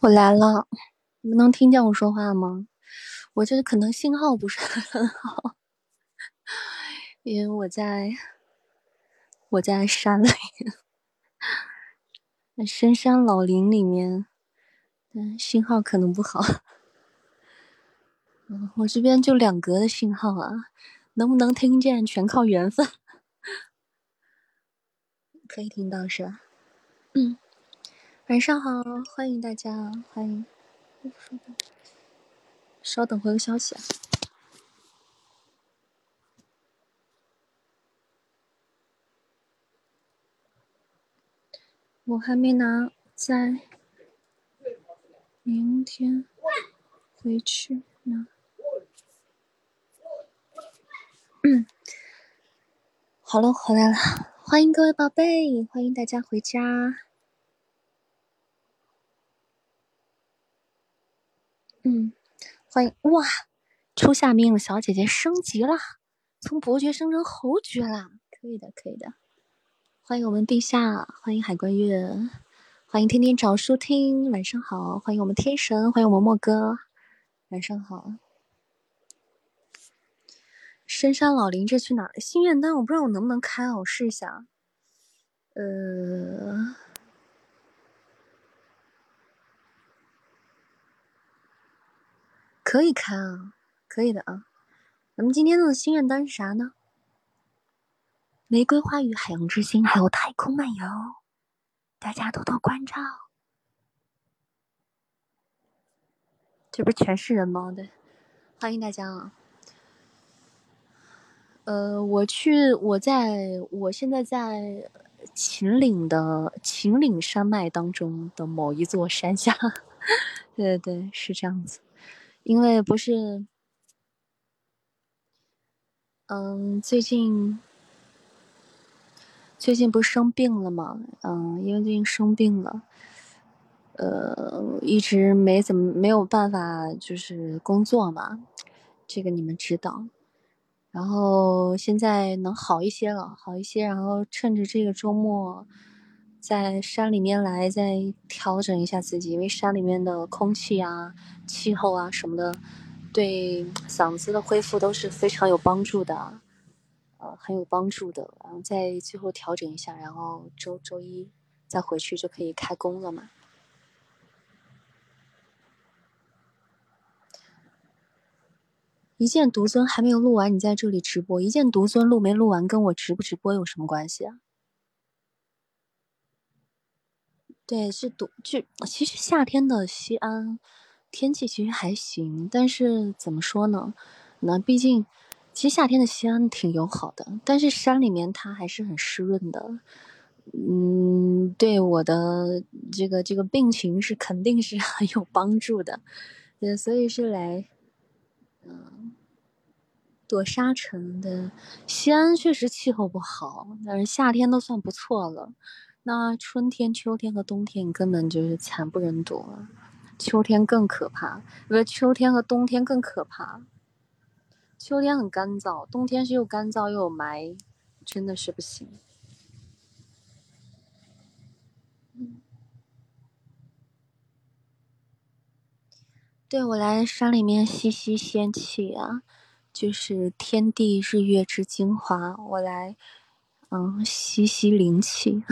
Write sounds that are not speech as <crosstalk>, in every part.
我来了，你们能听见我说话吗？我这可能信号不是 <laughs> 很好，因为我在我在山里，那深山老林里面，嗯，信号可能不好。嗯，我这边就两格的信号啊，能不能听见全靠缘分。<laughs> 可以听到是吧？嗯。晚上好，欢迎大家，欢迎。稍等，回个消息啊。我还没拿，在明天回去拿。嗯，<coughs> 好了，回来了，欢迎各位宝贝，欢迎大家回家。嗯，欢迎哇！初夏命令小姐姐升级了，从伯爵升成侯爵了，可以的，可以的。欢迎我们陛下，欢迎海关月，欢迎天天找书听，晚上好。欢迎我们天神，欢迎我们莫哥，晚上好。深山老林，这去哪儿？心愿单，我不知道我能不能开啊，我试一下。呃。可以开啊，可以的啊。咱们今天的心愿单是啥呢？玫瑰花语、海洋之心，还有太空漫游，大家多多关照。这不是全是人吗？对，欢迎大家啊。呃，我去，我在我现在在秦岭的秦岭山脉当中的某一座山下。<laughs> 对对对，是这样子。因为不是，嗯，最近最近不是生病了吗？嗯，因为最近生病了，呃，一直没怎么没有办法就是工作嘛，这个你们知道。然后现在能好一些了，好一些，然后趁着这个周末，在山里面来再调整一下自己，因为山里面的空气啊。气候啊什么的，对嗓子的恢复都是非常有帮助的，呃，很有帮助的。然后再最后调整一下，然后周周一再回去就可以开工了嘛。一剑独尊还没有录完，你在这里直播。一剑独尊录没录完，跟我直不直播有什么关系啊？对，是独就其实夏天的西安。天气其实还行，但是怎么说呢？那毕竟，其实夏天的西安挺友好的，但是山里面它还是很湿润的。嗯，对我的这个这个病情是肯定是 <laughs> 很有帮助的。对，所以是来，嗯，躲沙尘的。西安确实气候不好，但是夏天都算不错了。那春天、秋天和冬天你根本就是惨不忍睹了。秋天更可怕，不是秋天和冬天更可怕。秋天很干燥，冬天是又干燥又有霾，真的是不行。对我来山里面吸吸仙气啊，就是天地日月之精华，我来，嗯，吸吸灵气。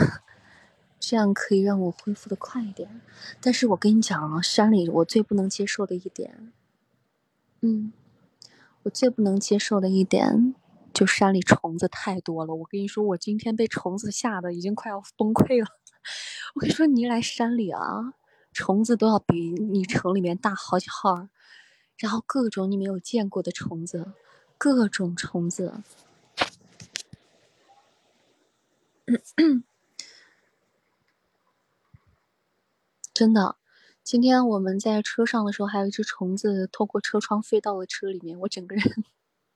这样可以让我恢复的快一点，但是我跟你讲啊，山里我最不能接受的一点，嗯，我最不能接受的一点，就山里虫子太多了。我跟你说，我今天被虫子吓得已经快要崩溃了。我跟你说，你来山里啊，虫子都要比你城里面大好几号，然后各种你没有见过的虫子，各种虫子。<coughs> 真的，今天我们在车上的时候，还有一只虫子透过车窗飞到了车里面。我整个人，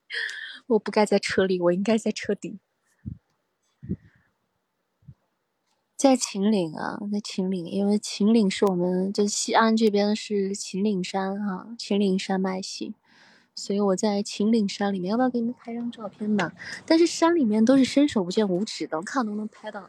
<laughs> 我不该在车里，我应该在车底。在秦岭啊，在秦岭，因为秦岭是我们这西安这边是秦岭山哈，秦岭山脉系，所以我在秦岭山里面。要不要给你们拍张照片吧？但是山里面都是伸手不见五指的，我看能不能拍到。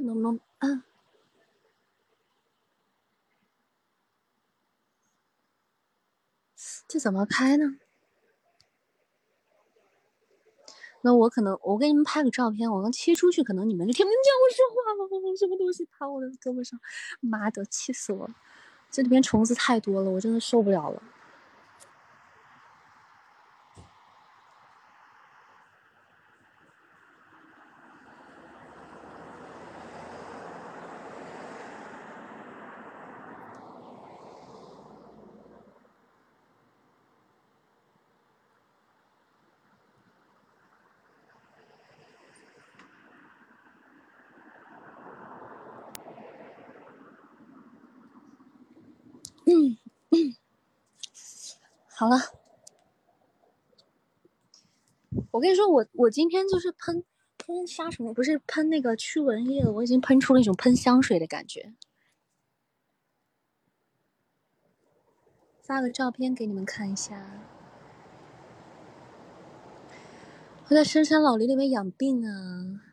能不能？这怎么拍呢？那我可能我给你们拍个照片，我能切出去，可能你们就听不见我说话了。什么东西爬我的胳膊上？妈的，气死我了！这里边虫子太多了，我真的受不了了。嗯嗯，好了，我跟你说，我我今天就是喷喷杀虫，不是喷那个驱蚊液，我已经喷出了一种喷香水的感觉。发个照片给你们看一下，我在深山老林里面养病啊。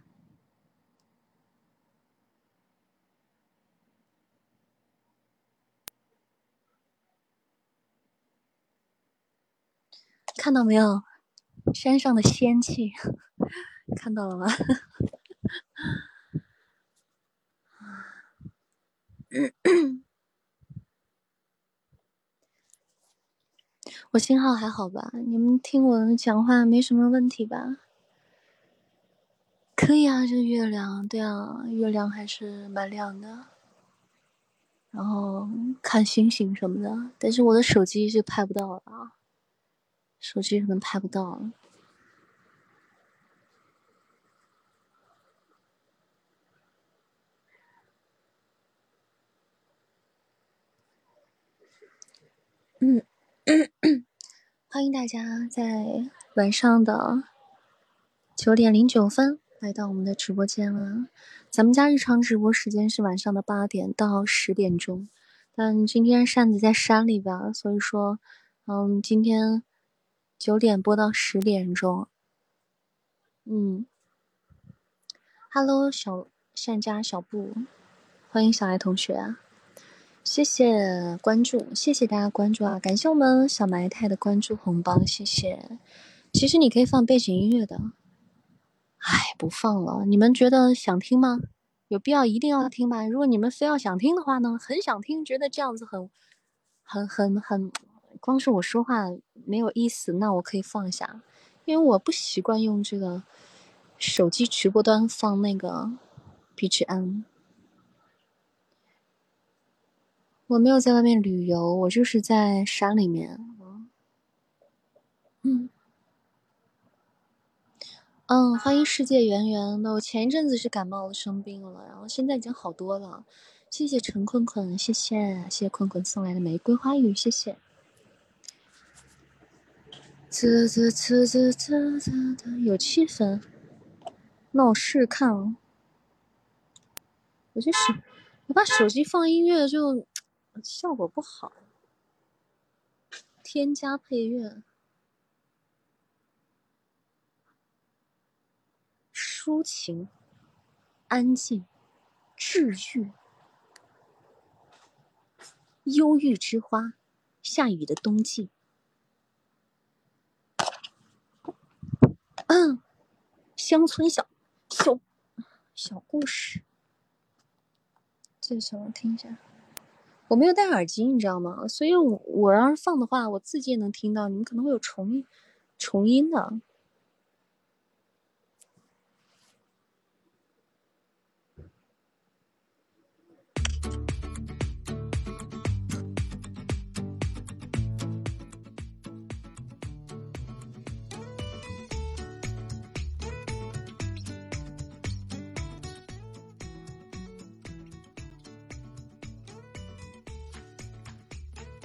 看到没有，山上的仙气，<laughs> 看到了吗？<coughs> 我信号还好吧？你们听我讲话没什么问题吧？可以啊，这月亮，对啊，月亮还是蛮亮的。然后看星星什么的，但是我的手机是拍不到了啊。手机可能拍不到。嗯，欢迎大家在晚上的九点零九分来到我们的直播间了。咱们家日常直播时间是晚上的八点到十点钟，但今天扇子在山里边，所以说，嗯，今天。九点播到十点钟，嗯，Hello，小善家小布，欢迎小爱同学，谢谢关注，谢谢大家关注啊，感谢我们小埋汰的关注红包，谢谢。其实你可以放背景音乐的，哎，不放了，你们觉得想听吗？有必要一定要听吗？如果你们非要想听的话呢，很想听，觉得这样子很，很很很。光是我说话没有意思，那我可以放下，因为我不习惯用这个手机直播端放那个 BGM。我没有在外面旅游，我就是在山里面。嗯，嗯，欢迎世界圆圆。那我前一阵子是感冒了，生病了，然后现在已经好多了。谢谢陈坤坤，谢谢谢谢坤坤送来的玫瑰花语，谢谢。啧啧啧啧啧啧，有气氛。那我试看啊。我这手，我把手机放音乐就效果不好。添加配乐，抒情，安静，治愈，忧郁之花，下雨的冬季。嗯，乡村小小小故事，这是什么？听一下，我没有戴耳机，你知道吗？所以我我要是放的话，我自己也能听到，你们可能会有重重音的。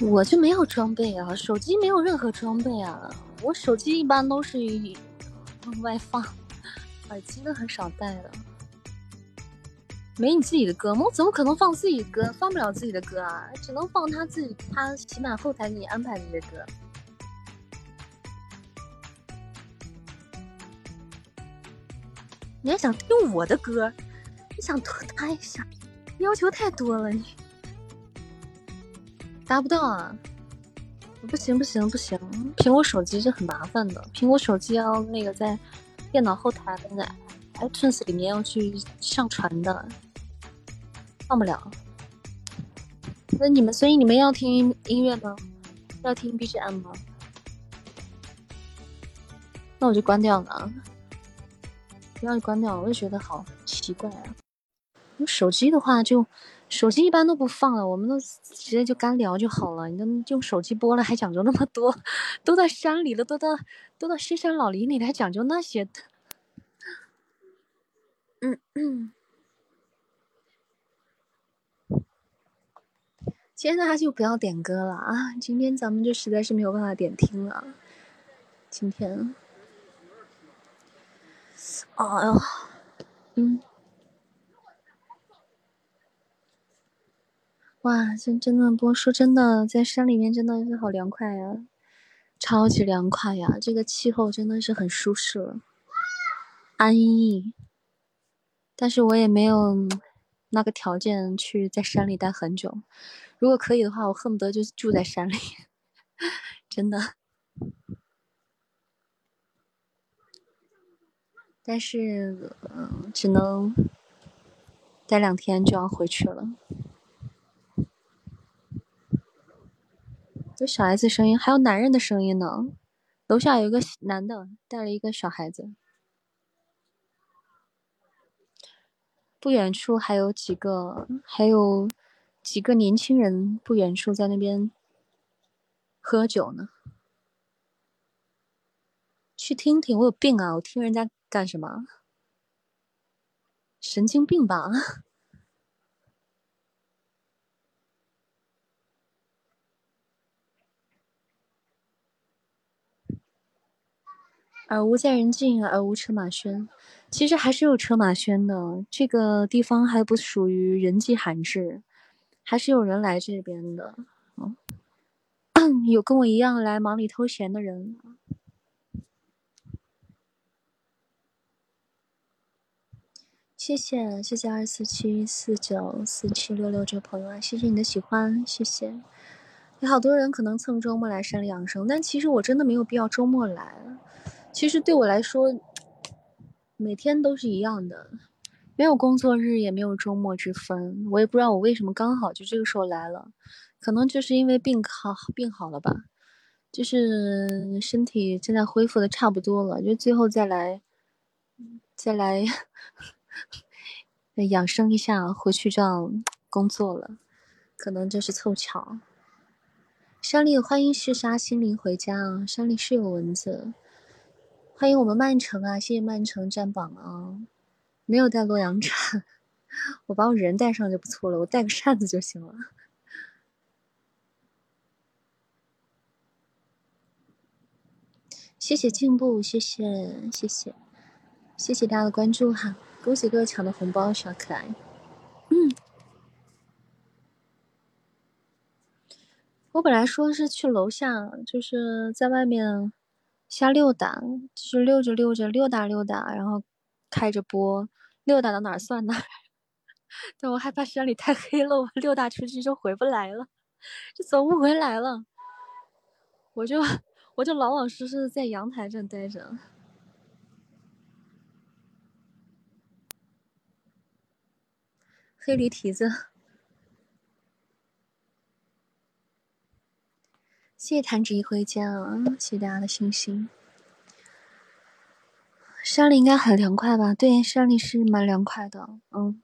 我就没有装备啊，手机没有任何装备啊，我手机一般都是外放，<laughs> 耳机都很少带的。没你自己的歌吗？我怎么可能放自己的歌？放不了自己的歌啊，只能放他自己他起码后台给你安排的歌。你还想听我的歌？你想拖他一下，要求太多了，你达不到啊！不行不行不行，苹果手机是很麻烦的，苹果手机要那个在电脑后台那个 iTunes 里面要去上传的，放不了。那你们，所以你们要听音乐吗？要听 BGM 吗？那我就关掉了，不要关掉，我就觉得好奇怪啊。用手机的话，就手机一般都不放了，我们都直接就干聊就好了。你都用手机播了，还讲究那么多？<laughs> 都在山里了，都到都到深山老林里，还讲究那些？嗯嗯。今天就不要点歌了啊！今天咱们就实在是没有办法点听了。今天，哎呦，嗯，哇，真真的不过说真的，在山里面真的是好凉快呀，超级凉快呀！这个气候真的是很舒适，安逸。但是我也没有那个条件去在山里待很久。如果可以的话，我恨不得就住在山里，<laughs> 真的。但是，嗯，只能待两天就要回去了。有小孩子声音，还有男人的声音呢。楼下有一个男的带了一个小孩子。不远处还有几个，还有。几个年轻人不远处在那边喝酒呢，去听听。我有病啊！我听人家干什么？神经病吧！耳无在人境，而无车马喧。其实还是有车马喧的，这个地方还不属于人迹罕至。还是有人来这边的，嗯，<coughs> 有跟我一样来忙里偷闲的人。谢谢谢谢二四七四九四七六六这位朋友啊，谢谢你的喜欢，谢谢。有好多人可能蹭周末来山里养生，但其实我真的没有必要周末来。其实对我来说，每天都是一样的。没有工作日，也没有周末之分。我也不知道我为什么刚好就这个时候来了，可能就是因为病好病好了吧，就是身体现在恢复的差不多了，就最后再来，再来 <laughs> 养生一下，回去就要工作了，可能就是凑巧。山里欢迎嗜杀心灵回家啊！山里是有蚊子，欢迎我们曼城啊！谢谢曼城占榜啊！没有带洛阳铲，<laughs> 我把我人带上就不错了，我带个扇子就行了。谢谢进步，谢谢谢谢谢谢大家的关注哈，恭喜各位抢的红包，小可爱。嗯，我本来说是去楼下，就是在外面瞎溜达，就是溜着溜着溜达溜达，然后开着播。溜达到哪儿算哪儿，<laughs> 但我害怕山里太黑了，我溜达出去就回不来了，就走不回来了。我就我就老老实实的在阳台这待着。黑驴蹄子，谢谢弹指一挥间啊！谢谢大家的星星。山里应该很凉快吧？对，山里是蛮凉快的。嗯，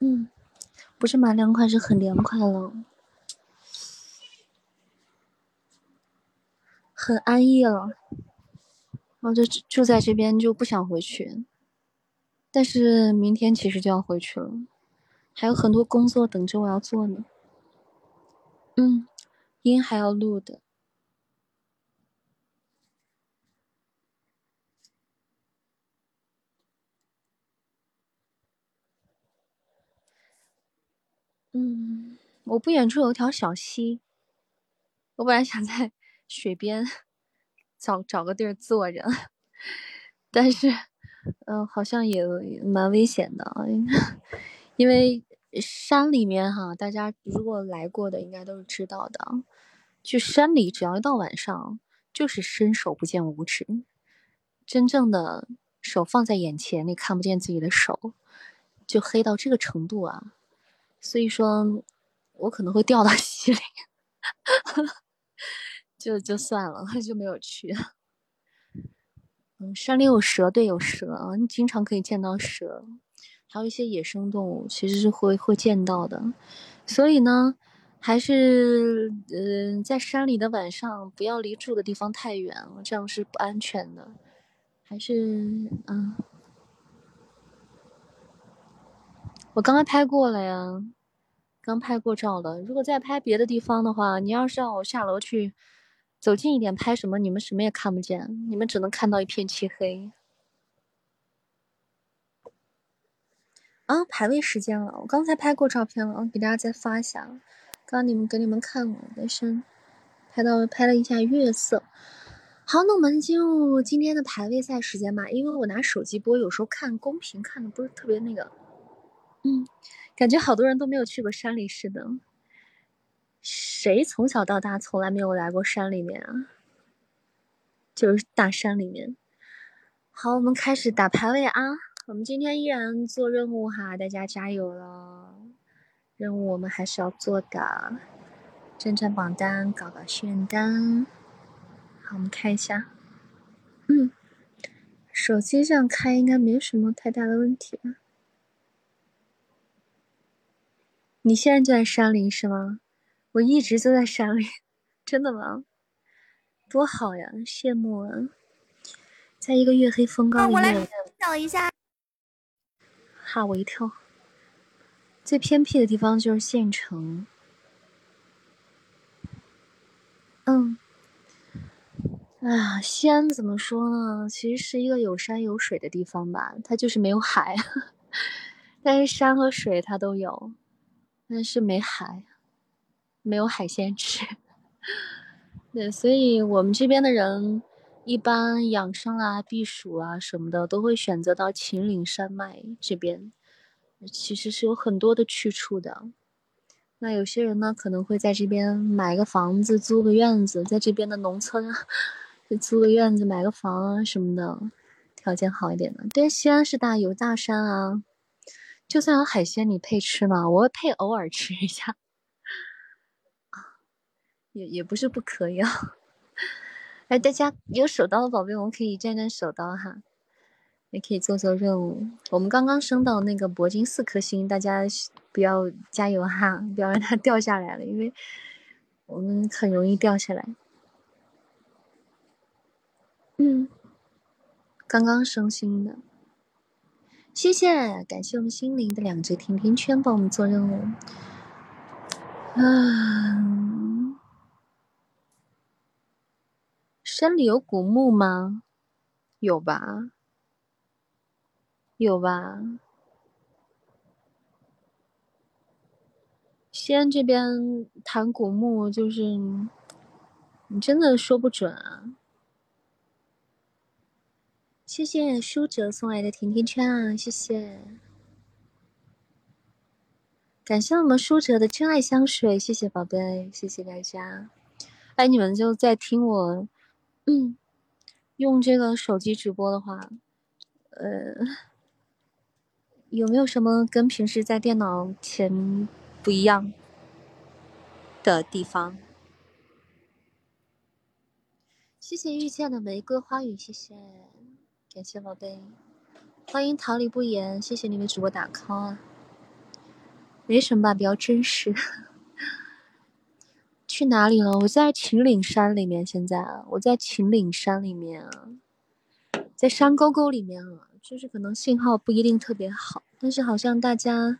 嗯，不是蛮凉快，是很凉快了，很安逸了。我就住在这边，就不想回去。但是明天其实就要回去了，还有很多工作等着我要做呢。嗯。音还要录的，嗯，我不远处有条小溪，我本来想在 <laughs> 水边 <laughs> 找找个地儿坐着，<laughs> 但是，嗯，好像也蛮危险的，<laughs> 因为山里面哈，大家如果来过的应该都是知道的，去山里只要一到晚上，就是伸手不见五指，真正的手放在眼前，你看不见自己的手，就黑到这个程度啊，所以说，我可能会掉到 <laughs> 溪里。<laughs> 就就算了，就没有去。嗯，山里有蛇，对，有蛇啊，你经常可以见到蛇，还有一些野生动物，其实是会会见到的。所以呢，还是嗯，在山里的晚上不要离住的地方太远，这样是不安全的。还是嗯，我刚刚拍过了呀。刚拍过照了，如果再拍别的地方的话，你要是让我下楼去走近一点拍什么，你们什么也看不见，你们只能看到一片漆黑。啊，排位时间了，我刚才拍过照片了，我给大家再发一下。刚你们给你们看了，但是拍到拍了一下月色。好，那我们进入今天的排位赛时间吧，因为我拿手机播，有时候看公屏看的不是特别那个，嗯。感觉好多人都没有去过山里似的。谁从小到大从来没有来过山里面啊？就是大山里面。好，我们开始打排位啊！我们今天依然做任务哈，大家加油了！任务我们还是要做的，征战榜单，搞搞炫单。好，我们看一下。嗯，手机上开应该没什么太大的问题吧？你现在就在山里是吗？我一直就在山里，真的吗？多好呀，羡慕啊！在一个月黑风高里面。我来找一下。吓我一跳！最偏僻的地方就是县城。嗯。啊，西安怎么说呢？其实是一个有山有水的地方吧，它就是没有海，<laughs> 但是山和水它都有。但是没海，没有海鲜吃。对，所以我们这边的人一般养生啊、避暑啊什么的，都会选择到秦岭山脉这边。其实是有很多的去处的。那有些人呢，可能会在这边买个房子、租个院子，在这边的农村租个院子、买个房啊什么的，条件好一点的。对，西安是大有大山啊。就算有海鲜，你配吃吗？我配偶尔吃一下，也也不是不可以啊。<laughs> 哎，大家有手刀的宝贝，我们可以战战手刀哈，也可以做做任务。我们刚刚升到那个铂金四颗星，大家不要加油哈，不要让它掉下来了，因为我们很容易掉下来。嗯，刚刚升星的。谢谢，感谢我们心灵的两只甜甜圈帮我们做任务。啊，山里有古墓吗？有吧，有吧。西安这边谈古墓，就是你真的说不准啊。谢谢舒哲送来的甜甜圈啊！谢谢，感谢我们舒哲的真爱香水，谢谢宝贝，谢谢大家。哎，你们就在听我，嗯，用这个手机直播的话，呃，有没有什么跟平时在电脑前不一样的地方？谢谢遇见的玫瑰花语，谢谢。感谢宝贝，欢迎桃李不言，谢谢你为主播打 call 啊，没什么吧，比较真实。去哪里了？我在秦岭山里面，现在我在秦岭山里面，在山沟沟里面啊，就是可能信号不一定特别好，但是好像大家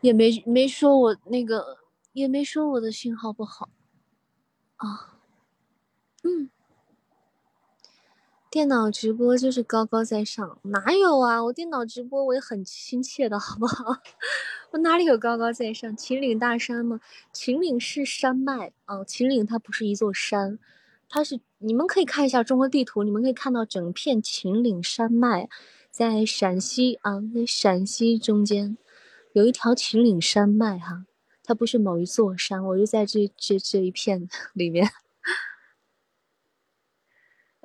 也没没说我那个，也没说我的信号不好啊，嗯。电脑直播就是高高在上，哪有啊？我电脑直播我也很亲切的，好不好？我哪里有高高在上？秦岭大山吗？秦岭是山脉啊，秦岭它不是一座山，它是你们可以看一下中国地图，你们可以看到整片秦岭山脉，在陕西啊，在陕西中间有一条秦岭山脉哈，它不是某一座山，我就在这这这一片 <laughs> 里面。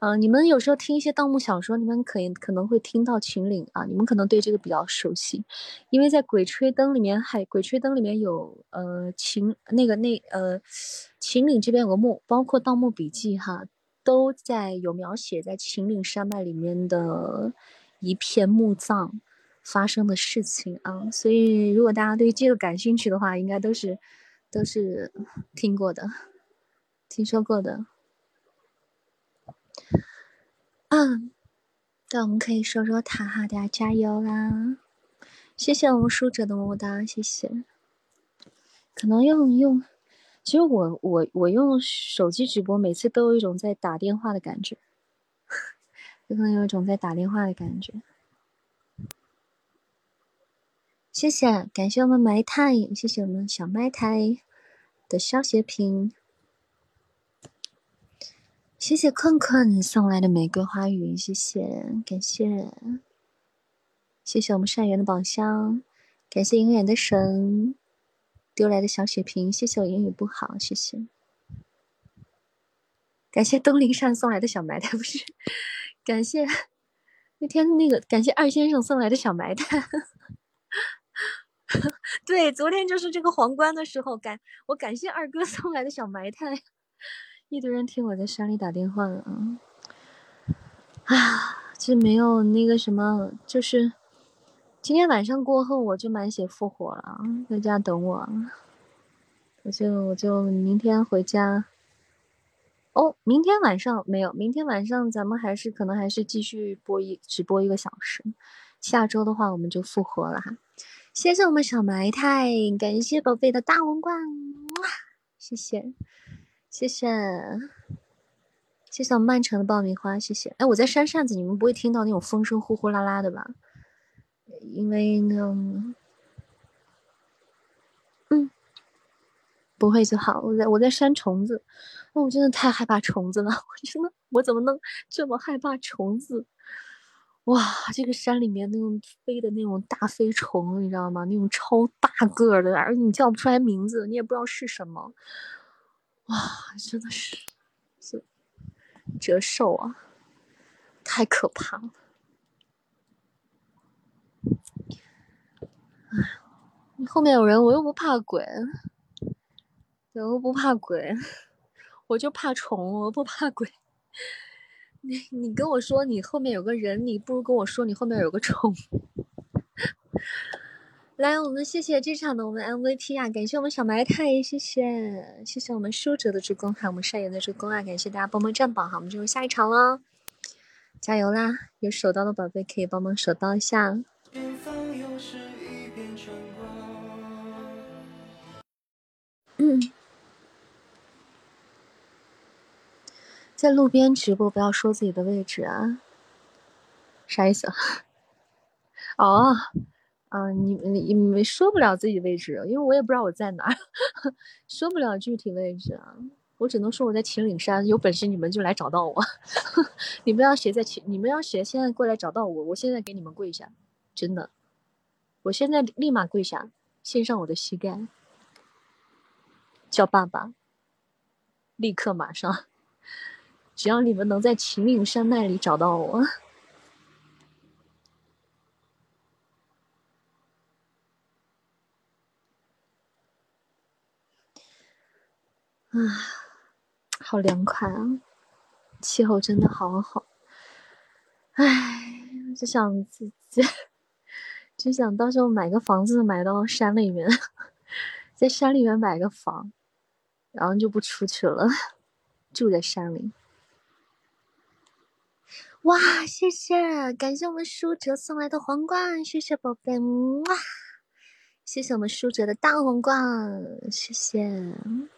嗯，你们有时候听一些盗墓小说，你们可以可能会听到秦岭啊，你们可能对这个比较熟悉，因为在《鬼吹灯》里面，还《鬼吹灯》里面有呃秦那个那呃秦岭这边有个墓，包括《盗墓笔记》哈，都在有描写在秦岭山脉里面的一片墓葬发生的事情啊，所以如果大家对这个感兴趣的话，应该都是都是听过的，听说过的。嗯，那我们可以说说他哈，大家加油啦！谢谢我们书者的么么哒，谢谢。可能用用，其实我我我用手机直播，每次都有一种在打电话的感觉，有可能有一种在打电话的感觉。谢谢，感谢我们埋汰，谢谢我们小埋汰的消血瓶。谢谢困困送来的玫瑰花语，谢谢，感谢，谢谢我们善缘的宝箱，感谢永远的神丢来的小血瓶，谢谢我英语不好，谢谢，感谢东林善送来的小埋汰，不是，感谢那天那个感谢二先生送来的小埋汰，<laughs> 对，昨天就是这个皇冠的时候，感我感谢二哥送来的小埋汰。一堆人听我在山里打电话了啊！啊，就没有那个什么，就是今天晚上过后我就满血复活了，在家等我。我就我就明天回家。哦，明天晚上没有，明天晚上咱们还是可能还是继续播一直播一个小时。下周的话我们就复活了哈。谢谢我们小埋汰，感谢宝贝的大皇冠，哇，谢谢。谢谢，谢谢我曼城的爆米花，谢谢。哎，我在扇扇子，你们不会听到那种风声呼呼啦啦的吧？因为呢，嗯，不会就好。我在我在扇虫子，哦，我真的太害怕虫子了，我真的，我怎么能这么害怕虫子？哇，这个山里面那种飞的那种大飞虫，你知道吗？那种超大个的，而且你叫不出来名字，你也不知道是什么。哇，真的是，是折寿啊！太可怕了。哎，你后面有人，我又不怕鬼，我又不怕鬼，我就怕虫，我不怕鬼。<laughs> 你你跟我说你后面有个人，你不如跟我说你后面有个虫。来，我们谢谢这场的我们 MVP 啊，感谢我们小埋汰，谢谢谢谢我们舒哲的助攻，还有我们善言的助攻啊，感谢大家帮忙占榜哈，我们进入下一场了，加油啦！有手刀的宝贝可以帮忙手刀一下。嗯，在路边直播不要说自己的位置啊，啥意思？<laughs> 哦。啊，你你你说不了自己位置，因为我也不知道我在哪儿，<laughs> 说不了具体位置啊。我只能说我在秦岭山，有本事你们就来找到我。<laughs> 你们要谁在秦？你们要谁现在过来找到我？我现在给你们跪下，真的，我现在立马跪下，献上我的膝盖，叫爸爸，立刻马上，只要你们能在秦岭山脉里找到我。啊，好凉快啊！气候真的好好。唉，就想自己，<laughs> 就想到时候买个房子，买到山里面，<laughs> 在山里面买个房，然后就不出去了，<laughs> 住在山里。哇，谢谢，感谢我们舒哲送来的皇冠，谢谢宝贝，哇！谢谢我们舒哲的大皇冠，谢谢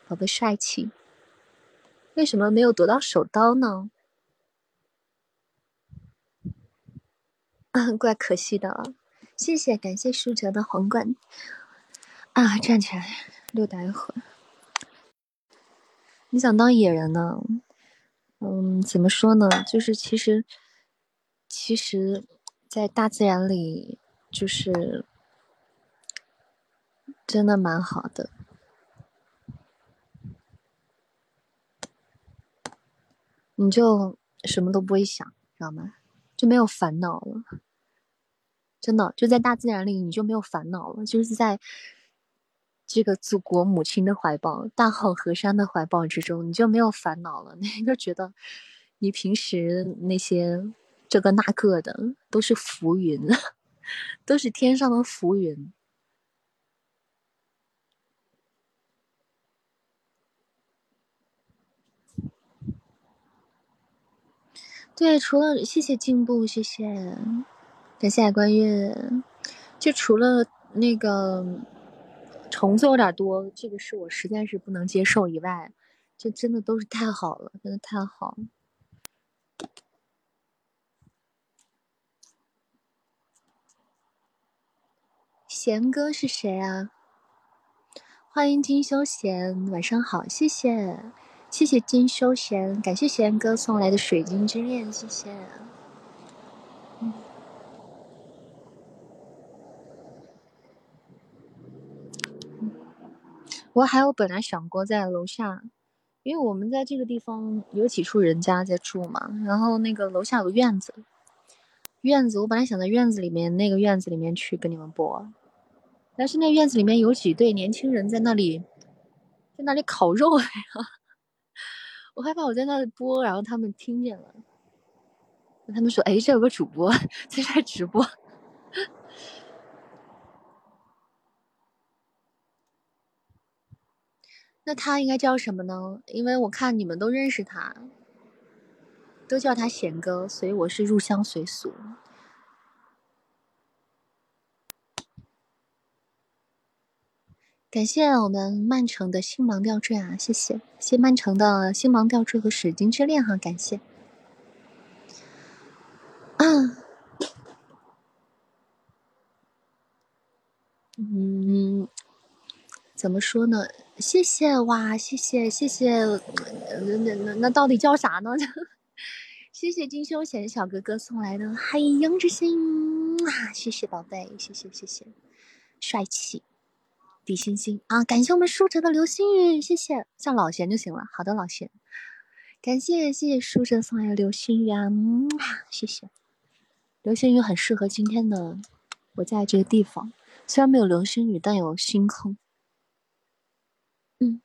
宝贝帅气。为什么没有得到手刀呢？<laughs> 怪可惜的。谢谢，感谢舒哲的皇冠。啊，站起来溜达一会儿。你想当野人呢？嗯，怎么说呢？就是其实，其实，在大自然里，就是真的蛮好的。你就什么都不会想，知道吗？就没有烦恼了。真的，就在大自然里，你就没有烦恼了。就是在这个祖国母亲的怀抱、大好河山的怀抱之中，你就没有烦恼了。你就觉得你平时那些这个那个的都是浮云，<laughs> 都是天上的浮云。对，除了谢谢进步，谢谢，感谢海关月，就除了那个虫子有点多，这个是我实在是不能接受以外，就真的都是太好了，真的太好。贤哥是谁啊？欢迎金修贤，晚上好，谢谢。谢谢金修贤，感谢贤哥送来的水晶之恋，谢谢。我还有本来想过在楼下，因为我们在这个地方有几处人家在住嘛，然后那个楼下有个院子，院子我本来想在院子里面那个院子里面去跟你们播，但是那院子里面有几对年轻人在那里，在那里烤肉呀。我害怕我在那里播，然后他们听见了，他们说：“哎，这有个主播在这直播。”那他应该叫什么呢？因为我看你们都认识他，都叫他贤哥，所以我是入乡随俗。感谢我们曼城的星芒吊坠啊，谢谢，谢曼城的星芒吊坠和水晶之恋哈，感谢。啊，嗯，怎么说呢？谢谢哇，谢谢谢谢，那那那到底叫啥呢？<laughs> 谢谢金修贤小哥哥送来的海洋之心啊，谢谢宝贝，谢谢谢谢，帅气。比心心啊！感谢我们舒哲的流星雨，谢谢，叫老贤就行了。好的，老贤，感谢谢谢舒哲送来的流星雨啊！谢谢，流星雨很适合今天的我在这个地方，虽然没有流星雨，但有星空。嗯，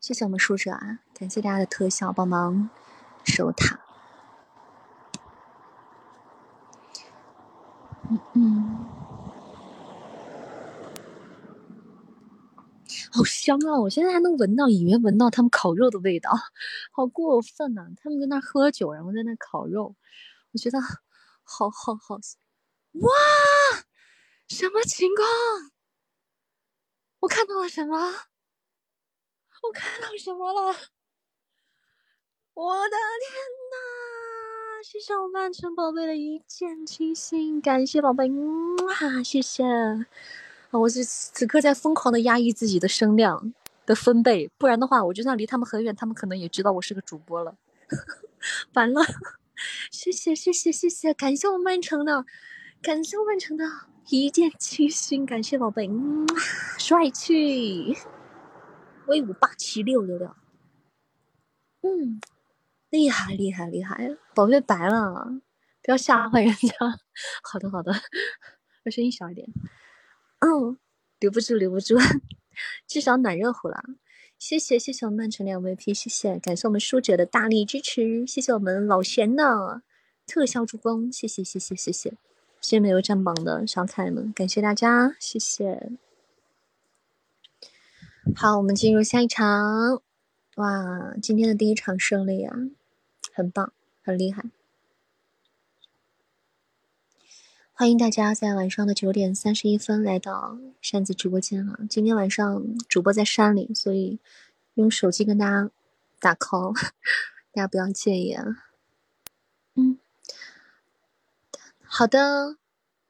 谢谢我们舒哲啊！感谢大家的特效，帮忙守塔。嗯嗯，好香啊！我现在还能闻到，隐约闻到他们烤肉的味道，好过分呐！他们在那喝酒，然后在那烤肉，我觉得好好好，哇！什么情况？我看到了什么？我看到什么了？我的天呐！谢谢我曼城宝贝的一见倾心，感谢宝贝，啊，谢谢！啊，我是此刻在疯狂的压抑自己的声量的分贝，不然的话，我就算离他们很远，他们可能也知道我是个主播了。<laughs> 完了，谢谢谢谢谢谢，感谢我曼城的，感谢我曼城的一见倾心，感谢宝贝，帅气，威武霸气六六六，嗯。厉害厉害厉害！宝贝白了，不要吓坏人家。<laughs> 好的好的，我声音小一点。嗯，留不住留不住，<laughs> 至少暖热乎了。谢谢谢谢我们曼城两 VP，谢谢感谢我们书者的大力支持，谢谢我们老贤的特效助攻，谢谢谢谢谢谢，谢谢没有占榜的小可爱们，感谢大家，谢谢。好，我们进入下一场。哇，今天的第一场胜利啊！很棒，很厉害！欢迎大家在晚上的九点三十一分来到扇子直播间啊！今天晚上主播在山里，所以用手机跟大家打 call，<laughs> 大家不要介意啊。嗯，好的，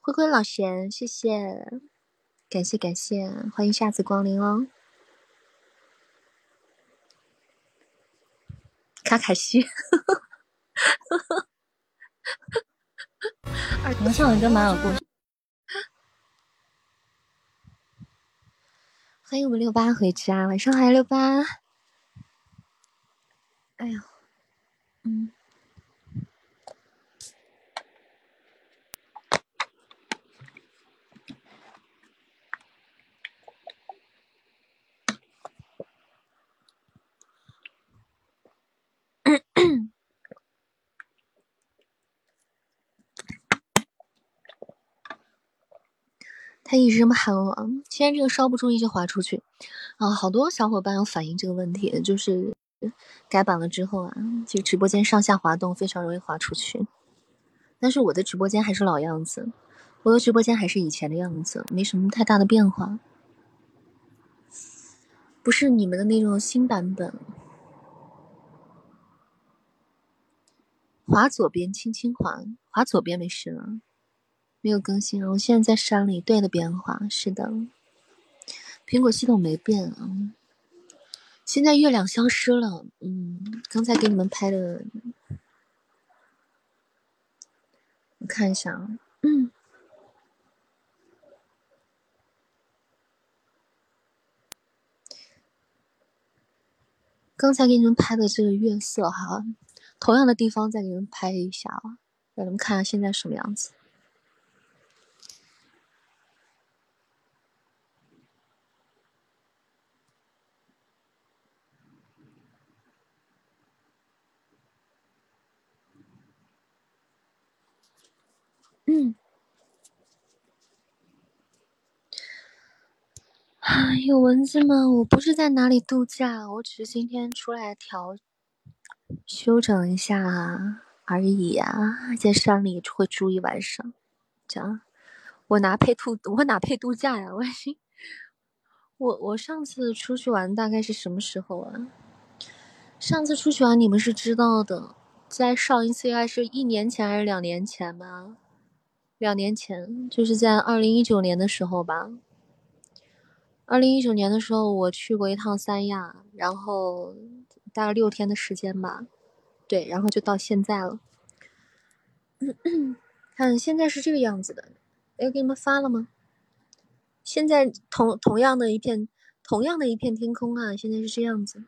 灰灰老贤，谢谢，感谢感谢，欢迎下次光临哦。卡卡西。<laughs> 你们唱的歌蛮有故事。欢迎我们六八回家，晚上好，六八。哎呦，嗯。<clears throat> 他一直这么喊我，现在这个稍不注意就滑出去啊！好多小伙伴有反映这个问题，就是改版了之后啊，就直播间上下滑动非常容易滑出去。但是我的直播间还是老样子，我的直播间还是以前的样子，没什么太大的变化，不是你们的那种新版本。滑左边，轻轻滑，滑左边没事了。没有更新啊！我现在在山里，对的变化是的，苹果系统没变啊。现在月亮消失了，嗯，刚才给你们拍的，我看一下啊，嗯，刚才给你们拍的这个月色哈，同样的地方再给你们拍一下啊，让你们看下现在什么样子。嗯，啊，有蚊子吗？我不是在哪里度假，我只是今天出来调休整一下而已呀，在山里会住一晚上。这样，我哪配度？我哪配度假呀？我我我上次出去玩大概是什么时候啊？上次出去玩你们是知道的，在上一次应该是一年前还是两年前吧？两年前，就是在二零一九年的时候吧。二零一九年的时候，我去过一趟三亚，然后大概六天的时间吧。对，然后就到现在了。看，现在是这个样子的。哎，给你们发了吗？现在同同样的一片，同样的一片天空啊，现在是这样子。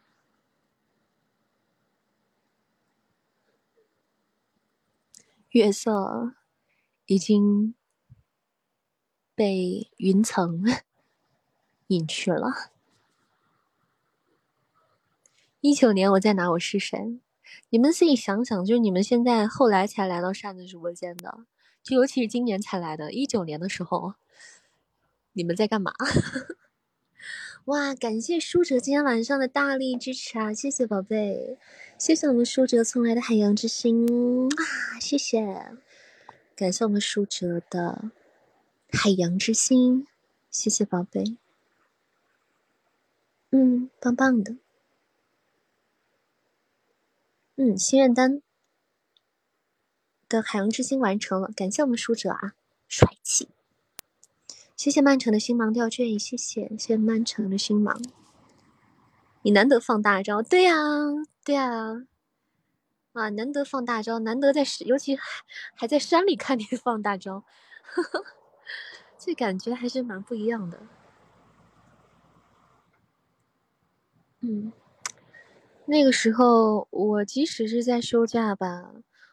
月色。已经被云层 <laughs> 隐去了。一九年我在哪？我是谁？你们自己想想，就是你们现在后来才来到扇子直播间的，就尤其是今年才来的，一九年的时候，你们在干嘛？<laughs> 哇！感谢舒哲今天晚上的大力支持啊！谢谢宝贝，谢谢我们舒哲送来的海洋之心啊！谢谢。感谢我们舒哲的海洋之心，谢谢宝贝。嗯，棒棒的。嗯，心愿单的海洋之心完成了，感谢我们舒哲啊，帅气。谢谢曼城的星芒吊坠，谢谢谢谢曼城的星芒。你难得放大招，对呀对呀。啊，难得放大招，难得在，尤其还在山里看你放大招，<laughs> 这感觉还是蛮不一样的。嗯，那个时候我即使是在休假吧，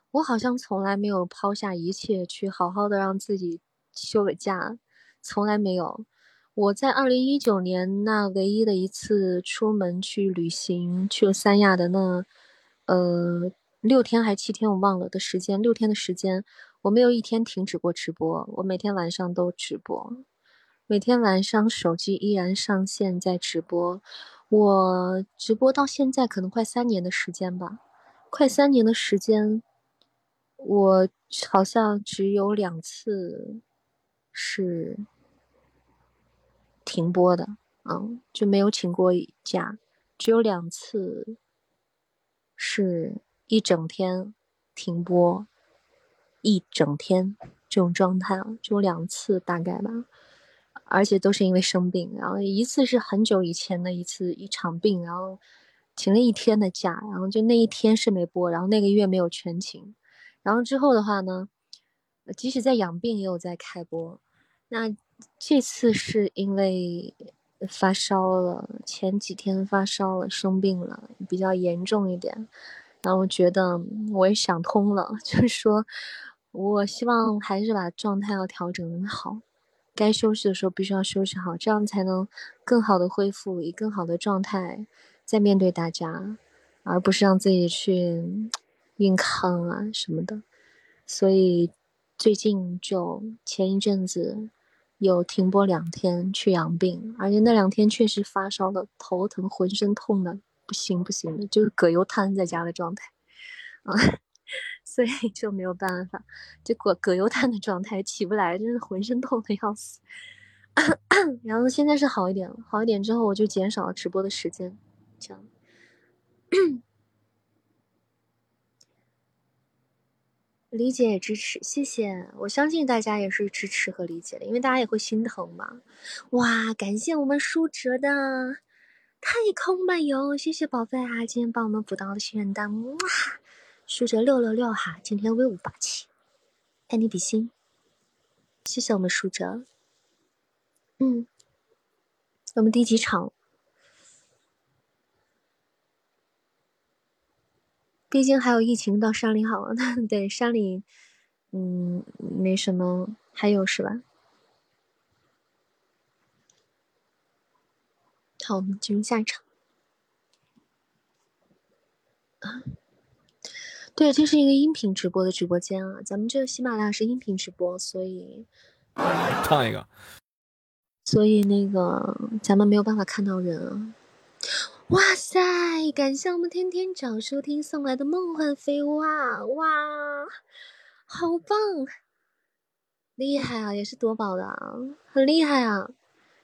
我好像从来没有抛下一切去好好的让自己休个假，从来没有。我在二零一九年那唯一的一次出门去旅行，去了三亚的那，呃。六天还七天，我忘了的时间。六天的时间，我没有一天停止过直播。我每天晚上都直播，每天晚上手机依然上线在直播。我直播到现在可能快三年的时间吧，快三年的时间，我好像只有两次是停播的，嗯，就没有请过假，只有两次是。一整天停播，一整天这种状态，就两次大概吧，而且都是因为生病。然后一次是很久以前的一次一场病，然后请了一天的假，然后就那一天是没播，然后那个月没有全勤，然后之后的话呢，即使在养病也有在开播。那这次是因为发烧了，前几天发烧了，生病了，比较严重一点。然后我觉得我也想通了，<laughs> 就是说我希望还是把状态要调整好，该休息的时候必须要休息好，这样才能更好的恢复，以更好的状态再面对大家，而不是让自己去硬抗啊什么的。所以最近就前一阵子有停播两天去养病，而且那两天确实发烧的，头疼，浑身痛的。不行不行的，就是葛优瘫在家的状态，啊，<laughs> 所以 <laughs> 就没有办法，就葛葛优瘫的状态起不来，真是浑身痛的要死。<coughs> 然后现在是好一点了，好一点之后我就减少了直播的时间，这样。<coughs> 理解也支持，谢谢，我相信大家也是支持和理解的，因为大家也会心疼嘛。哇，感谢我们舒哲的。太空漫游，谢谢宝贝啊！今天帮我们补到的心愿单，哇，数着六六六哈！今天威武霸气，爱你比心，谢谢我们数着。嗯，我们第几场？毕竟还有疫情到山里好了，<laughs> 对山里，嗯，没什么，还有是吧？好，我们进入下一场。啊，对，这是一个音频直播的直播间啊。咱们这个喜马拉雅是音频直播，所以 <laughs> 唱一个。所以那个咱们没有办法看到人啊。哇塞！感谢我们天天找收听送来的梦幻飞屋啊！哇，好棒，厉害啊！也是夺宝的，很厉害啊！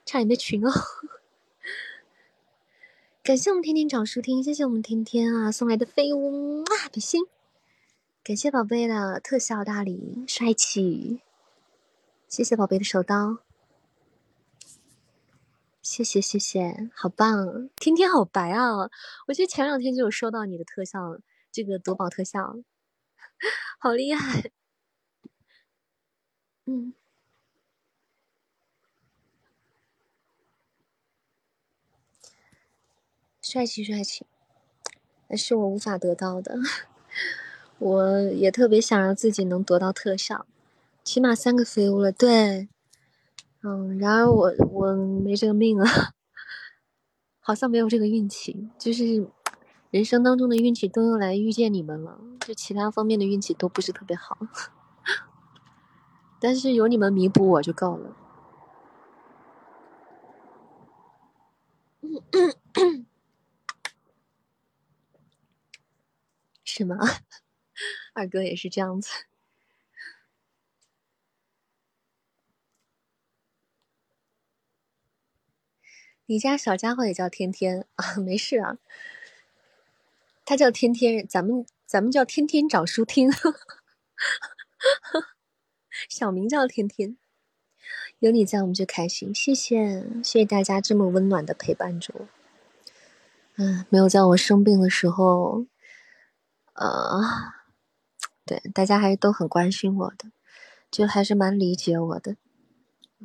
差点被群哦。<laughs> 感谢我们天天找收听，谢谢我们天天啊送来的飞屋啊比心，感谢宝贝的特效大礼，帅气，谢谢宝贝的手刀，谢谢谢谢，好棒，天天好白啊！我记得前两天就有收到你的特效，这个夺宝特效，<laughs> 好厉害，嗯。帅气帅气，那是我无法得到的。我也特别想让自己能得到特效，起码三个飞屋了。对，嗯，然而我我没这个命啊，<laughs> 好像没有这个运气。就是人生当中的运气都用来遇见你们了，就其他方面的运气都不是特别好。<laughs> 但是有你们弥补我就够了。<coughs> 是吗？二哥也是这样子。<laughs> 你家小家伙也叫天天啊？没事啊，他叫天天，咱们咱们叫天天找书听。<laughs> 小名叫天天，有你在我们就开心。谢谢谢谢大家这么温暖的陪伴着我。嗯，没有在我生病的时候。呃，对，大家还是都很关心我的，就还是蛮理解我的。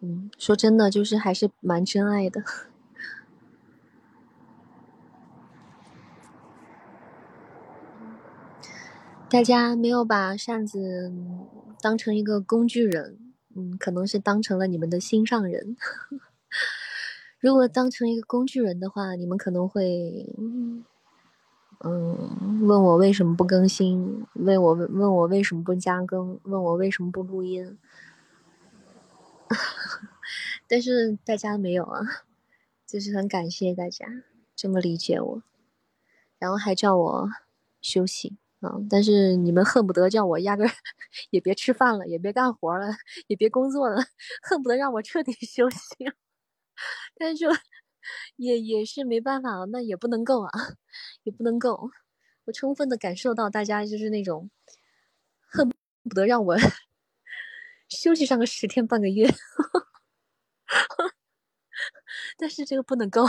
嗯，说真的，就是还是蛮真爱的。<laughs> 大家没有把扇子当成一个工具人，嗯，可能是当成了你们的心上人。<laughs> 如果当成一个工具人的话，你们可能会。嗯问我为什么不更新？问我问我为什么不加更？问我为什么不录音？<laughs> 但是大家没有啊，就是很感谢大家这么理解我，然后还叫我休息啊。但是你们恨不得叫我压根 <laughs> 也别吃饭了，也别干活了，也别工作了，<laughs> 恨不得让我彻底休息。但是。也也是没办法，那也不能够啊，<laughs> 也不能够。我充分的感受到大家就是那种恨不得让我 <laughs> 休息上个十天半个月，<laughs> 但是这个不能够。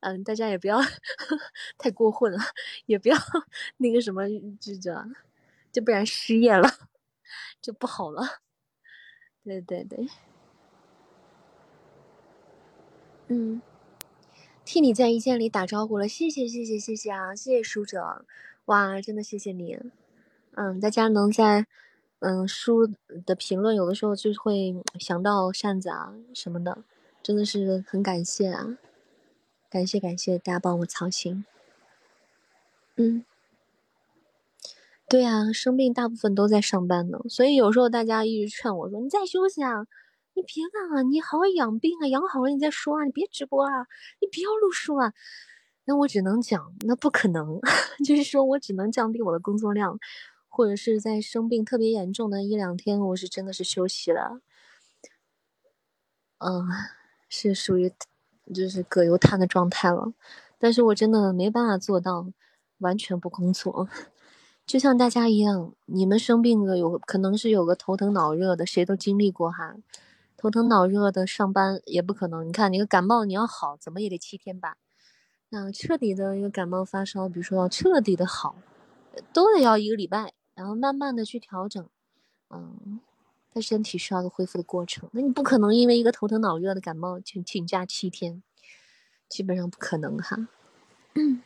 嗯，大家也不要太过分了，也不要那个什么，这这，就不然失业了就不好了。对对对，嗯，替你在一见里打招呼了，谢谢谢谢谢谢啊，谢谢书者，哇，真的谢谢你。嗯，大家能在嗯书的评论，有的时候就会想到扇子啊什么的，真的是很感谢啊。感谢感谢大家帮我操心，嗯，对啊，生病大部分都在上班呢，所以有时候大家一直劝我说：“你再休息啊，你别干了，你好好养病啊，养好了你再说啊，你别直播啊，你不要录书啊。”那我只能讲，那不可能，<laughs> 就是说我只能降低我的工作量，或者是在生病特别严重的一两天，我是真的是休息了，嗯，是属于。就是葛优瘫的状态了，但是我真的没办法做到完全不工作，<laughs> 就像大家一样，你们生病了有可能是有个头疼脑热的，谁都经历过哈，头疼脑热的上班也不可能。你看你个感冒你要好，怎么也得七天吧？那彻底的一个感冒发烧，比如说要彻底的好，都得要一个礼拜，然后慢慢的去调整，嗯。他身体需要个恢复的过程，那你不可能因为一个头疼脑热的感冒请请假七天，基本上不可能哈。嗯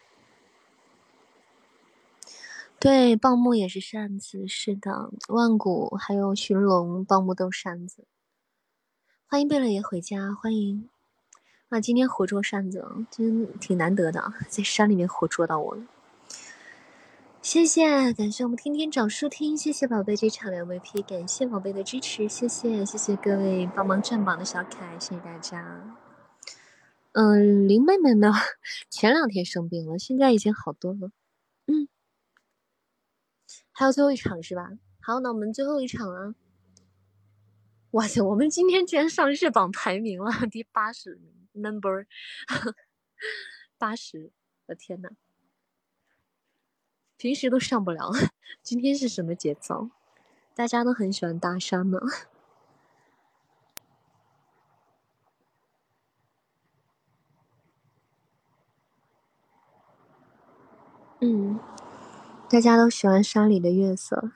对，棒木也是扇子，是的，万古还有寻龙，棒木都扇子。欢迎贝勒爷回家，欢迎。啊，今天活捉扇子，真挺难得的，在山里面活捉到我了。谢谢，感谢我们天天找书听，谢谢宝贝这场的 MVP，感谢宝贝的支持，谢谢谢谢各位帮忙占榜的小可爱，谢谢大家。嗯，林妹妹呢？前两天生病了，现在已经好多了。嗯，还有最后一场是吧？好，那我们最后一场啊！哇塞，我们今天居然上日榜排名了，第八十，Number <laughs> 八十，我天呐！平时都上不了，今天是什么节奏？大家都很喜欢搭讪吗？嗯，大家都喜欢山里的月色。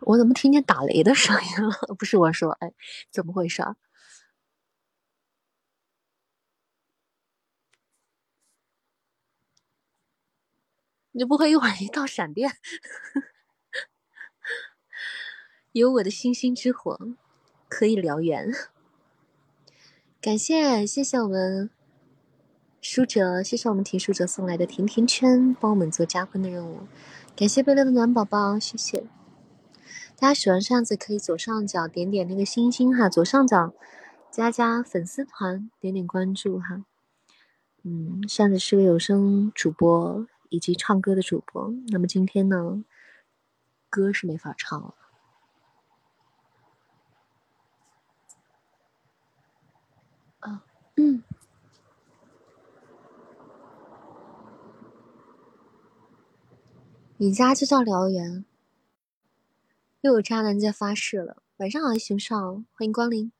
我怎么听见打雷的声音了？不是我说，哎，怎么回事啊？你不会一会儿一道闪电？有我的星星之火可以燎原。感谢谢谢我们书哲，谢谢我们听书哲送来的甜甜圈，帮我们做加分的任务。感谢贝乐的暖宝宝，谢谢。大家喜欢扇子可以左上角点点那个星星哈，左上角加加粉丝团，点点关注哈。嗯，扇子是个有声主播以及唱歌的主播，那么今天呢，歌是没法唱了。啊，嗯，你家就叫燎原。又有渣男在发誓了。晚上好，熊少，欢迎光临。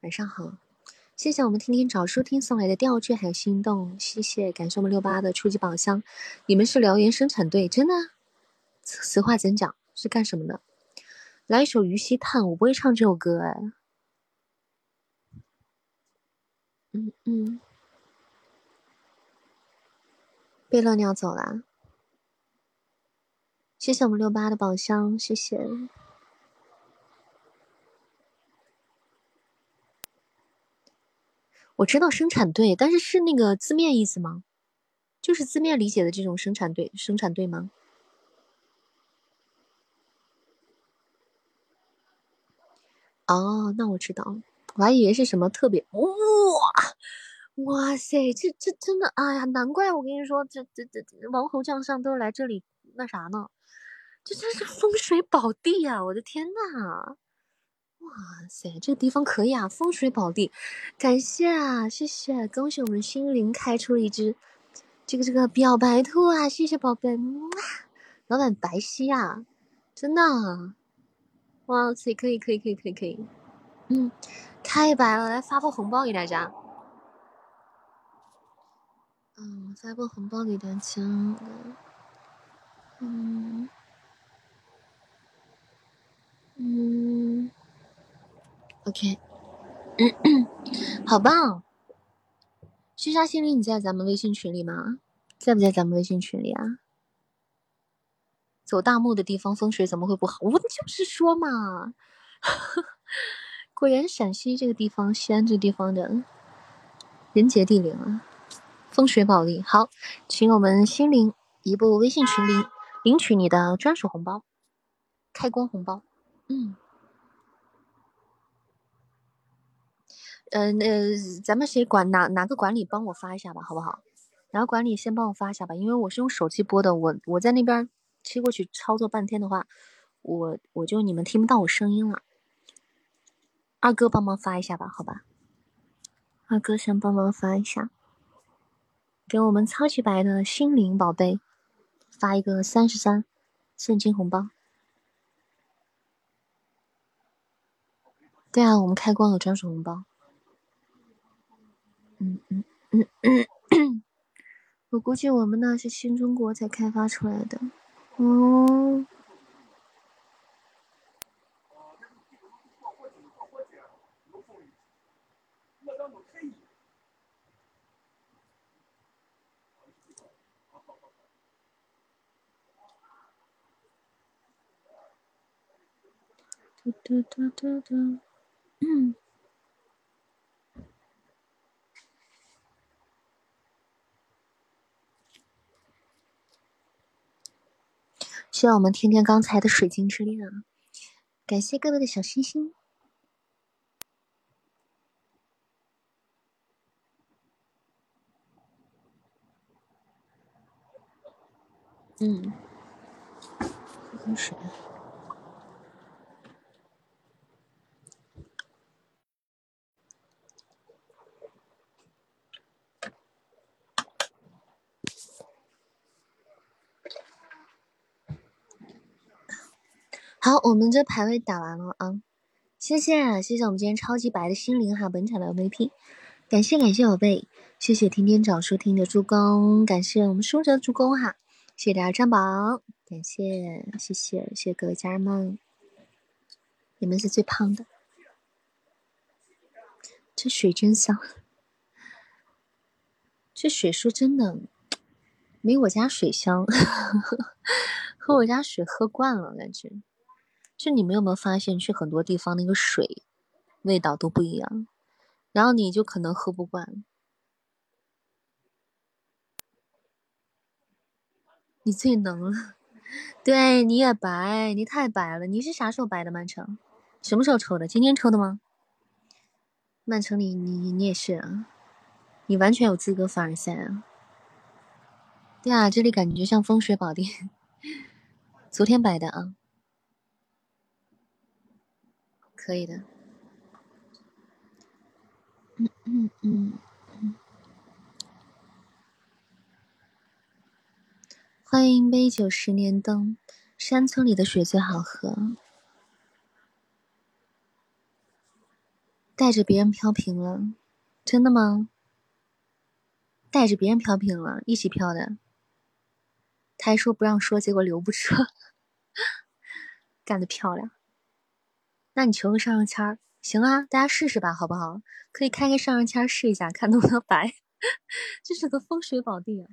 晚上好，谢谢我们天天找书听送来的吊坠还有心动，谢谢，感谢我们六八的初级宝箱。你们是燎原生产队，真的？此话怎讲？是干什么的？来一首《鱼溪叹》，我不会唱这首歌哎。嗯嗯。贝勒你要走啦。谢谢我们六八的宝箱，谢谢。我知道生产队，但是是那个字面意思吗？就是字面理解的这种生产队，生产队吗？哦，那我知道了，我还以为是什么特别哇哇塞，这这真的，哎呀，难怪我跟你说，这这这王侯将相都来这里那啥呢。这真是风水宝地呀！我的天呐！哇塞，这个地方可以啊，风水宝地，感谢啊，谢谢，恭喜我们心灵开出了一只这个这个表白兔啊，谢谢宝贝，老板白皙啊，真的，哇塞，可以可以可以可以可以，嗯，太白了，来发波红包给大家，嗯，发波红包给大家，嗯，嗯。OK，好棒！虚沙心灵，你在咱们微信群里吗？在不在咱们微信群里啊？走大漠的地方风水怎么会不好？我就是说嘛，<laughs> 果然陕西这个地方，西安这个地方的人杰地灵啊，风水宝地。好，请我们心灵移步微信群里领取你的专属红包，开光红包。嗯。嗯，那咱们谁管哪哪个管理帮我发一下吧，好不好？哪个管理先帮我发一下吧，因为我是用手机播的，我我在那边切过去操作半天的话，我我就你们听不到我声音了。二哥帮忙发一下吧，好吧？二哥先帮忙发一下，给我们超级白的心灵宝贝发一个三十三现金红包。对啊，我们开光有专属红包。嗯嗯嗯嗯，<coughs> 我估计我们那是新中国才开发出来的，哦。嘟嘟嘟嘟嘟，嗯。希望我们听听刚才的水晶之恋啊！感谢各位的小心心。嗯，喝水。好，我们这排位打完了啊，谢谢谢谢我们今天超级白的心灵哈，本场的 MVP，感谢感谢宝贝，谢谢天天早收听的助攻，感谢我们书哲助攻哈，谢谢大家占榜，感谢谢谢谢谢各位家人们，你们是最胖的，这水真香，这水说真的没我家水香，<laughs> 喝我家水喝惯了感觉。就你们有没有发现，去很多地方那个水味道都不一样，然后你就可能喝不惯。你最能了，对，你也白，你太白了。你是啥时候白的，曼城？什么时候抽的？今天抽的吗？曼城，你你你也是啊，你完全有资格凡尔赛啊。对啊，这里感觉像风水宝地。<laughs> 昨天白的啊。可以的，嗯嗯嗯，欢迎杯酒十年灯，山村里的水最好喝，带着别人飘屏了，真的吗？带着别人飘屏了，一起飘的，他还说不让说，结果留不住，<laughs> 干得漂亮。那你求个上上签儿，行啊，大家试试吧，好不好？可以开个上上签试一下，看能不能白。<laughs> 这是个风水宝地啊！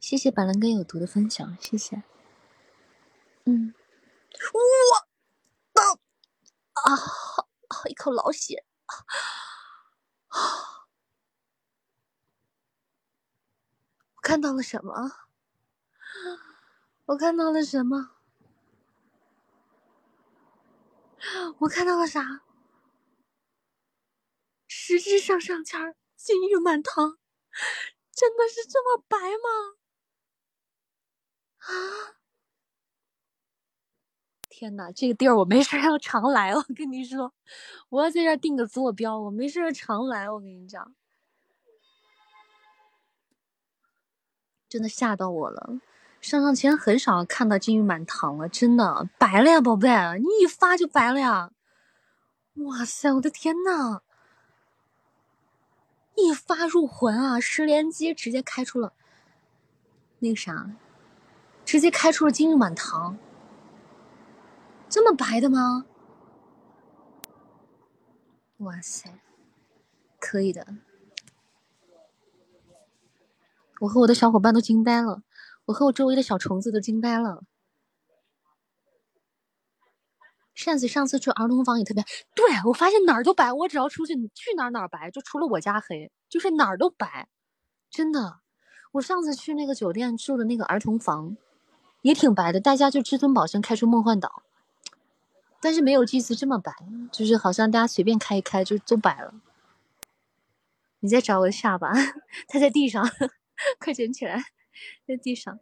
谢谢板蓝根有毒的分享，谢谢。嗯，哇，啊啊，一口老血，啊，我看到了什么？我看到了什么？我看到了啥？十支上上签，金玉满堂，真的是这么白吗？啊！天呐，这个地儿我没事要常来，我跟你说，我要在这儿定个坐标，我没事常来，我跟你讲，真的吓到我了。上上签很少看到金玉满堂了，真的白了呀，宝贝，你一发就白了呀！哇塞，我的天呐！一发入魂啊，十连击直接开出了那个啥，直接开出了金玉满堂。这么白的吗？哇塞，可以的！我和我的小伙伴都惊呆了，我和我周围的小虫子都惊呆了。扇子上次去儿童房也特别，对我发现哪儿都白，我只要出去去哪哪儿白，就除了我家黑，就是哪儿都白，真的。我上次去那个酒店住的那个儿童房，也挺白的，大家就至尊宝先开出梦幻岛。但是没有这次这么白，就是好像大家随便开一开就都白了。你在找我的下巴，<laughs> 它在地上，<laughs> 快捡起来，在地上。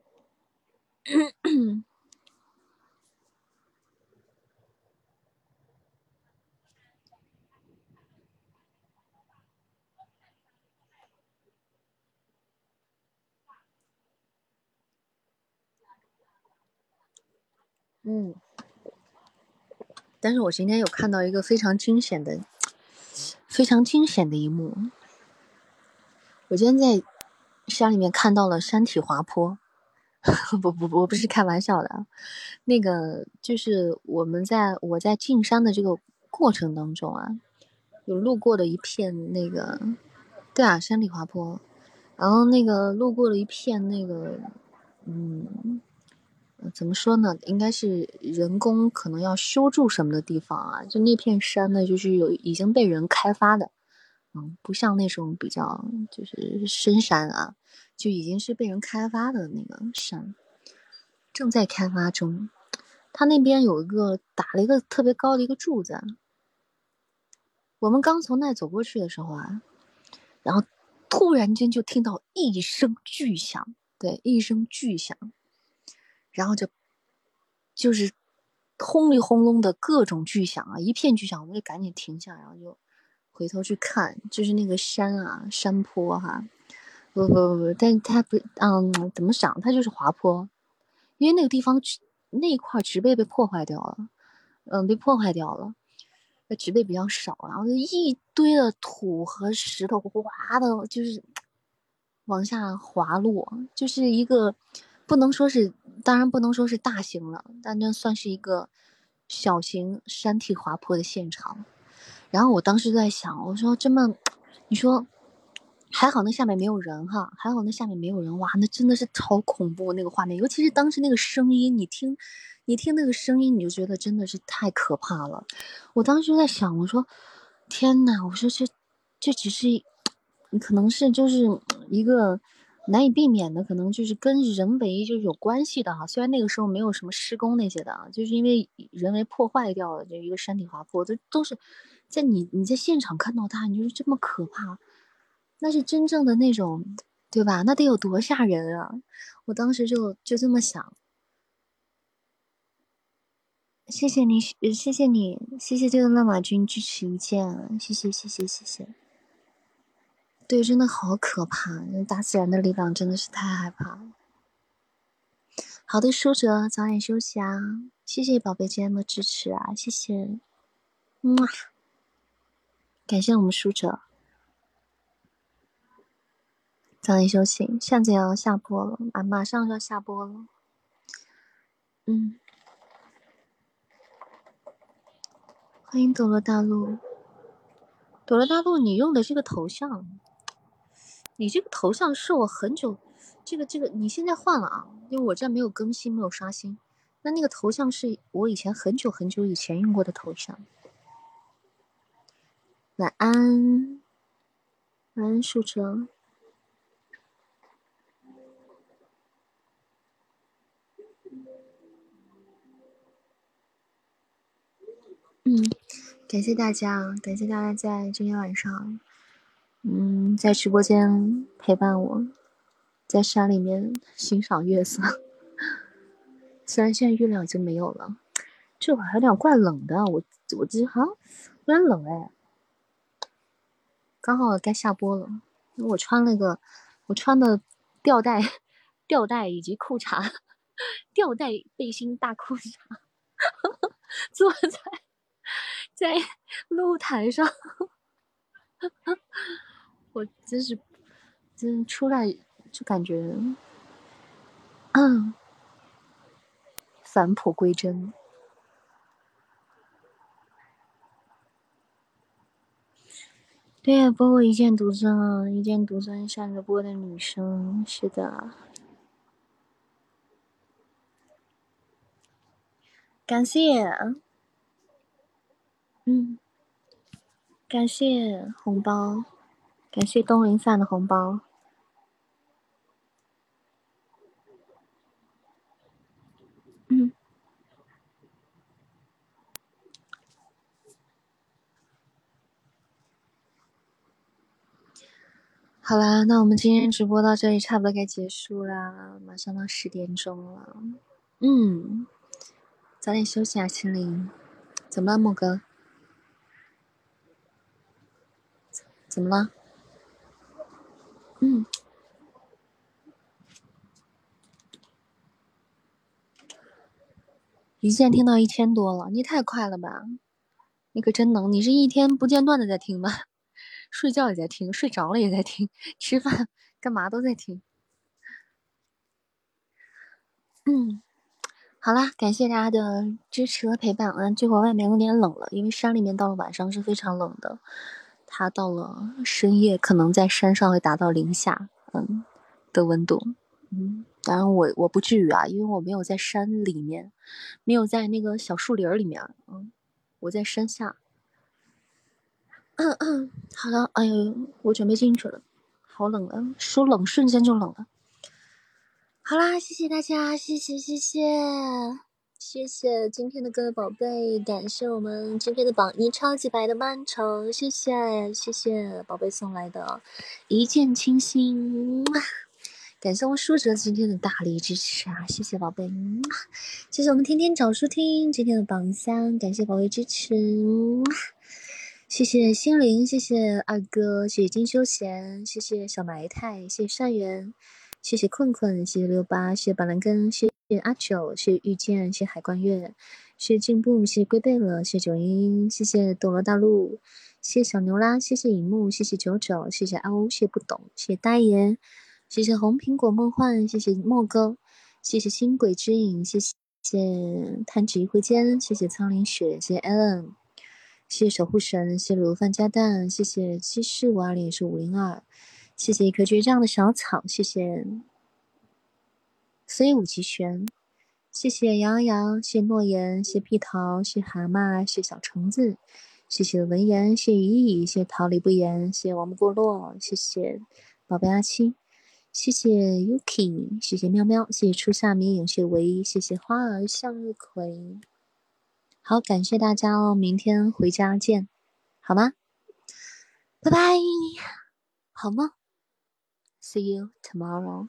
嗯。但是我今天有看到一个非常惊险的、非常惊险的一幕。我今天在山里面看到了山体滑坡，<laughs> 不不不，我不是开玩笑的。那个就是我们在我在进山的这个过程当中啊，有路过的一片那个，对啊，山体滑坡，然后那个路过了一片那个，嗯。怎么说呢？应该是人工可能要修筑什么的地方啊？就那片山呢，就是有已经被人开发的，嗯，不像那种比较就是深山啊，就已经是被人开发的那个山，正在开发中。他那边有一个打了一个特别高的一个柱子，我们刚从那走过去的时候啊，然后突然间就听到一声巨响，对，一声巨响。然后就就是轰里轰隆的各种巨响啊，一片巨响，我们就赶紧停下，然后就回头去看，就是那个山啊，山坡哈，不不不不，但它不，嗯，怎么讲？它就是滑坡，因为那个地方那一块植被被破坏掉了，嗯，被破坏掉了，那植被比较少，然后就一堆的土和石头哗的，就是往下滑落，就是一个不能说是。当然不能说是大型了，但那算是一个小型山体滑坡的现场。然后我当时在想，我说这么，你说还好那下面没有人哈，还好那下面没有人，哇，那真的是超恐怖那个画面，尤其是当时那个声音，你听，你听那个声音，你就觉得真的是太可怕了。我当时就在想，我说天呐，我说这这只是，可能是就是一个。难以避免的，可能就是跟人为就是有关系的哈。虽然那个时候没有什么施工那些的啊，就是因为人为破坏掉了这一个山体滑坡，这都是在你你在现场看到他，你就是这么可怕，那是真正的那种，对吧？那得有多吓人啊！我当时就就这么想。谢谢你，谢谢你，谢谢这个乱马军支持一键，谢谢谢谢谢谢。对，真的好可怕！大自然的力量真的是太害怕了。好的，舒哲，早点休息啊！谢谢宝贝今天的支持啊，谢谢，嗯，感谢我们书哲，早点休息，现在要下播了，马马上就要下播了。嗯，欢迎斗罗大陆，斗罗大陆，你用的这个头像。你这个头像是我很久，这个这个你现在换了啊？因为我这没有更新，没有刷新。那那个头像是我以前很久很久以前用过的头像。晚安，晚安，树哲。嗯，感谢大家，感谢大家在今天晚上。嗯，在直播间陪伴我，在山里面欣赏月色。<laughs> 虽然现在月亮已经没有了，这会儿还有点怪冷的。我我这好像有点冷哎。刚好该下播了，我穿了个我穿的吊带 <laughs> 吊带以及裤衩，<laughs> 吊带背心大裤衩，<laughs> 坐在在露台上，我真是真出来就感觉，嗯。返璞归真。对呀，播过一见独尊，一见独尊，上着播的女生，是的。感谢，嗯，感谢红包，感谢东林散的红包。好啦，那我们今天直播到这里，差不多该结束啦，马上到十点钟了。嗯，早点休息啊，心灵。怎么了，莫哥？怎么了？嗯。一键听到一千多了，你太快了吧！你可真能，你是一天不间断的在听吧？睡觉也在听，睡着了也在听，<laughs> 吃饭干嘛都在听。嗯，好啦，感谢大家的支持和陪伴啊！这会儿外面有点冷了，因为山里面到了晚上是非常冷的，它到了深夜可能在山上会达到零下嗯的温度，嗯。当然，我我不至于啊，因为我没有在山里面，没有在那个小树林里面，嗯，我在山下。嗯嗯，好了，哎呦，我准备进去了，好冷啊，说冷瞬间就冷了。好啦，谢谢大家，谢谢谢谢谢谢今天的各位宝贝，感谢我们今天的榜一超级白的曼城，谢谢谢谢宝贝送来的一见倾心。感谢我们舒哲今天的大力支持啊！谢谢宝贝，谢谢我们天天找书听今天的榜三，感谢宝贝支持，谢谢心灵，谢谢二哥，谢谢金休闲，谢谢小埋汰，谢谢善缘，谢谢困困，谢谢六八，谢谢板蓝根，谢谢阿九，谢谢遇见，谢谢海关月，谢谢进步，谢谢龟背了，谢谢九音，谢谢斗罗大陆，谢谢小牛啦，谢谢影幕，谢谢九九，谢谢阿欧，谢谢不懂，谢谢大爷。谢谢红苹果梦幻，谢谢莫哥，谢谢星轨之影，谢谢弹指一挥间，谢谢苍林雪，谢谢 Allen，谢谢守护神，谢谢卤饭加蛋，谢谢七四五二零也是五零二，谢谢一颗倔强的小草，谢谢飞舞极玄，谢谢杨洋，谢谢诺言，谢屁桃，谢蛤蟆，谢小橙子，谢谢文言，谢依依，谢桃李不言，谢王不过落，谢谢宝贝阿七。谢谢 Yuki，谢谢喵喵，谢谢初夏迷影，谢唯一，谢谢花儿向日葵。好，感谢大家哦，明天回家见，好吗？拜拜，好梦，See you tomorrow。